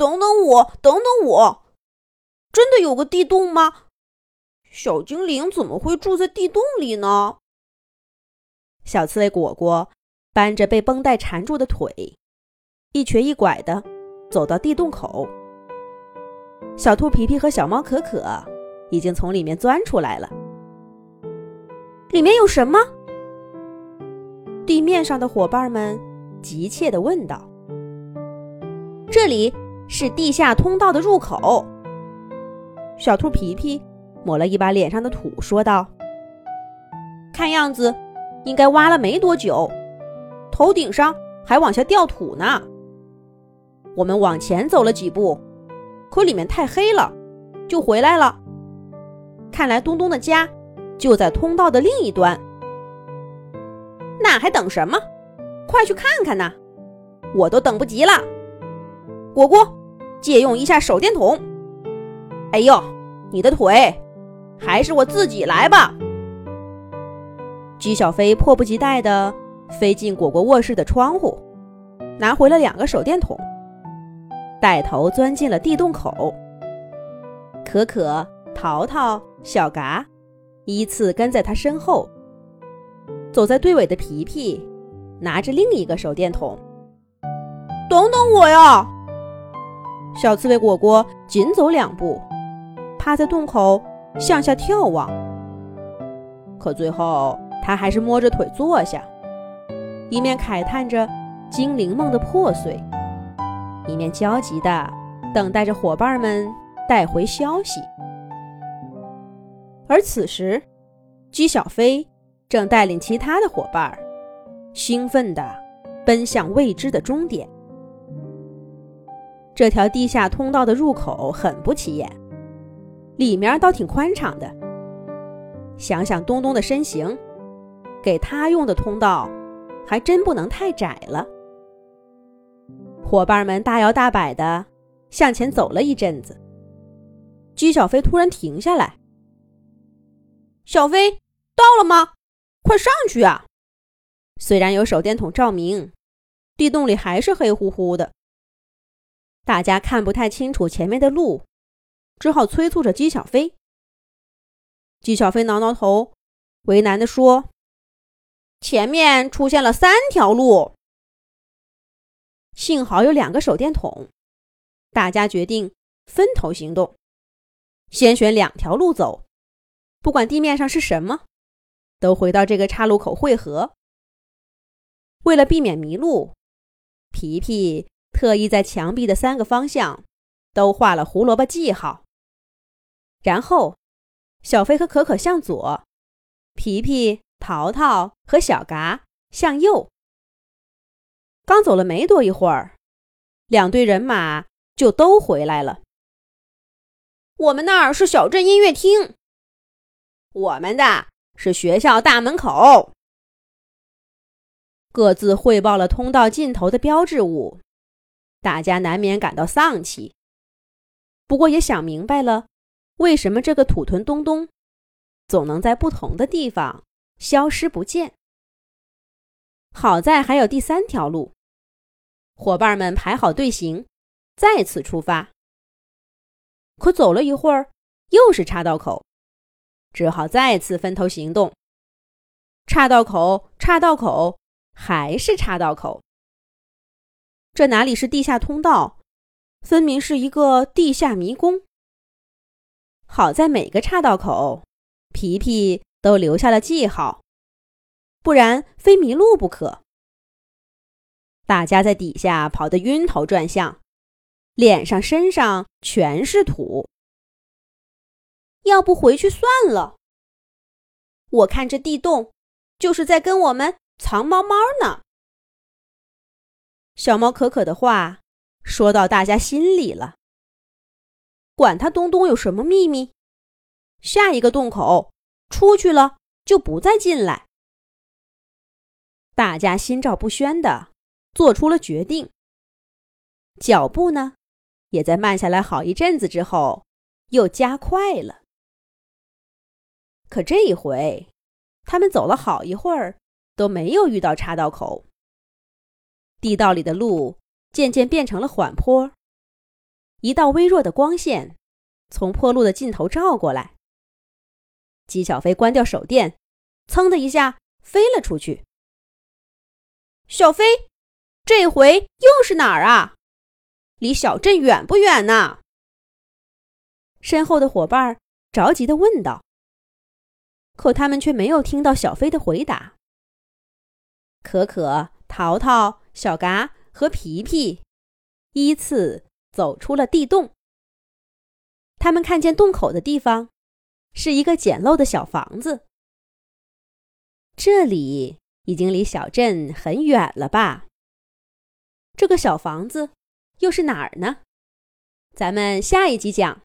等等我，等等我，真的有个地洞吗？小精灵怎么会住在地洞里呢？小刺猬果果搬着被绷带缠住的腿，一瘸一拐的走到地洞口。小兔皮皮和小猫可可已经从里面钻出来了。里面有什么？地面上的伙伴们急切地问道：“这里。”是地下通道的入口。小兔皮皮抹了一把脸上的土，说道：“看样子，应该挖了没多久，头顶上还往下掉土呢。我们往前走了几步，可里面太黑了，就回来了。看来东东的家就在通道的另一端。那还等什么？快去看看呐！我都等不及了。果果。”借用一下手电筒。哎呦，你的腿，还是我自己来吧。姬小飞迫不及待地飞进果果卧室的窗户，拿回了两个手电筒，带头钻进了地洞口。可可、淘淘、小嘎依次跟在他身后。走在队尾的皮皮拿着另一个手电筒。等等我呀！小刺猬果果紧走两步，趴在洞口向下眺望。可最后，他还是摸着腿坐下，一面慨叹着精灵梦的破碎，一面焦急地等待着伙伴们带回消息。而此时，姬小飞正带领其他的伙伴，兴奋地奔向未知的终点。这条地下通道的入口很不起眼，里面倒挺宽敞的。想想东东的身形，给他用的通道还真不能太窄了。伙伴们大摇大摆地向前走了一阵子，姬小飞突然停下来：“小飞，到了吗？快上去啊！”虽然有手电筒照明，地洞里还是黑乎乎的。大家看不太清楚前面的路，只好催促着姬小飞。姬小飞挠挠头，为难地说：“前面出现了三条路。”幸好有两个手电筒，大家决定分头行动，先选两条路走，不管地面上是什么，都回到这个岔路口汇合。为了避免迷路，皮皮。特意在墙壁的三个方向都画了胡萝卜记号。然后，小飞和可可向左，皮皮、淘淘和小嘎向右。刚走了没多一会儿，两队人马就都回来了。我们那儿是小镇音乐厅，我们的是学校大门口。各自汇报了通道尽头的标志物。大家难免感到丧气，不过也想明白了，为什么这个土屯东东总能在不同的地方消失不见。好在还有第三条路，伙伴们排好队形，再次出发。可走了一会儿，又是岔道口，只好再次分头行动。岔道口，岔道口，还是岔道口。这哪里是地下通道，分明是一个地下迷宫。好在每个岔道口，皮皮都留下了记号，不然非迷路不可。大家在底下跑得晕头转向，脸上、身上全是土。要不回去算了？我看这地洞就是在跟我们藏猫猫呢。小猫可可的话说到大家心里了。管他东东有什么秘密，下一个洞口出去了就不再进来。大家心照不宣的做出了决定，脚步呢，也在慢下来好一阵子之后又加快了。可这一回，他们走了好一会儿，都没有遇到岔道口。地道里的路渐渐变成了缓坡，一道微弱的光线从坡路的尽头照过来。姬小飞关掉手电，噌的一下飞了出去。小飞，这回又是哪儿啊？离小镇远不远呢？身后的伙伴着急的问道。可他们却没有听到小飞的回答。可可、淘淘、小嘎和皮皮依次走出了地洞。他们看见洞口的地方是一个简陋的小房子。这里已经离小镇很远了吧？这个小房子又是哪儿呢？咱们下一集讲。